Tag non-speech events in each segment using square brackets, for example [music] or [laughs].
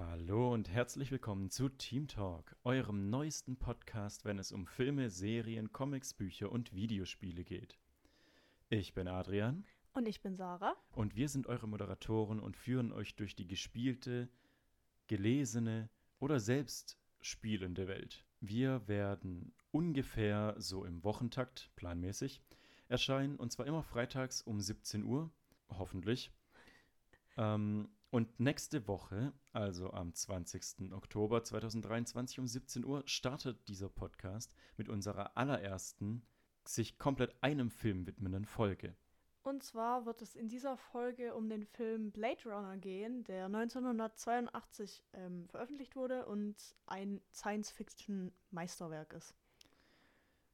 Hallo und herzlich willkommen zu Team Talk, eurem neuesten Podcast, wenn es um Filme, Serien, Comics, Bücher und Videospiele geht. Ich bin Adrian. Und ich bin Sarah. Und wir sind eure Moderatoren und führen euch durch die gespielte, gelesene oder selbst spielende Welt. Wir werden ungefähr so im Wochentakt, planmäßig, erscheinen und zwar immer freitags um 17 Uhr, hoffentlich. Ähm, und nächste Woche, also am 20. Oktober 2023 um 17 Uhr, startet dieser Podcast mit unserer allerersten, sich komplett einem Film widmenden Folge. Und zwar wird es in dieser Folge um den Film Blade Runner gehen, der 1982 ähm, veröffentlicht wurde und ein Science-Fiction-Meisterwerk ist.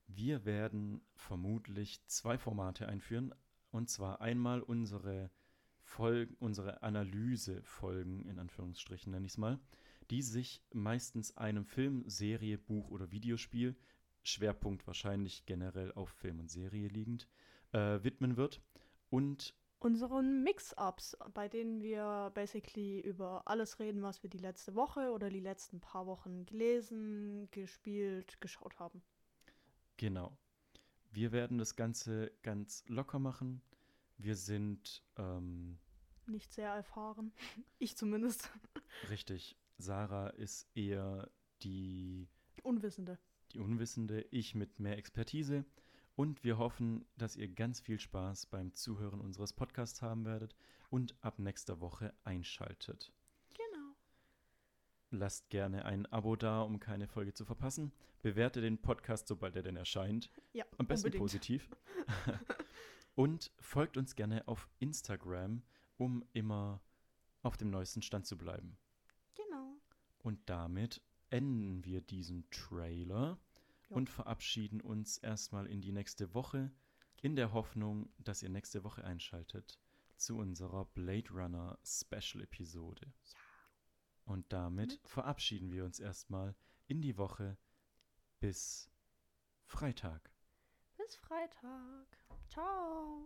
Wir werden vermutlich zwei Formate einführen. Und zwar einmal unsere Folgen, unsere Analyse-Folgen, in Anführungsstrichen nenne ich es mal, die sich meistens einem Film, Serie, Buch oder Videospiel, Schwerpunkt wahrscheinlich generell auf Film und Serie liegend, äh, widmen wird. Und unseren Mix-Ups, bei denen wir basically über alles reden, was wir die letzte Woche oder die letzten paar Wochen gelesen, gespielt, geschaut haben. Genau. Wir werden das Ganze ganz locker machen. Wir sind ähm, nicht sehr erfahren. Ich zumindest. Richtig. Sarah ist eher die Unwissende. Die Unwissende, ich mit mehr Expertise. Und wir hoffen, dass ihr ganz viel Spaß beim Zuhören unseres Podcasts haben werdet und ab nächster Woche einschaltet. Genau. Lasst gerne ein Abo da, um keine Folge zu verpassen. Bewerte den Podcast, sobald er denn erscheint. Ja, Am besten unbedingt. positiv. [laughs] und folgt uns gerne auf Instagram, um immer auf dem neuesten Stand zu bleiben. Genau. Und damit enden wir diesen Trailer Jo. und verabschieden uns erstmal in die nächste Woche, in der Hoffnung, dass ihr nächste Woche einschaltet zu unserer Blade Runner Special Episode. Ja. Und damit Mit- verabschieden wir uns erstmal in die Woche bis Freitag. Bis Freitag. Ciao.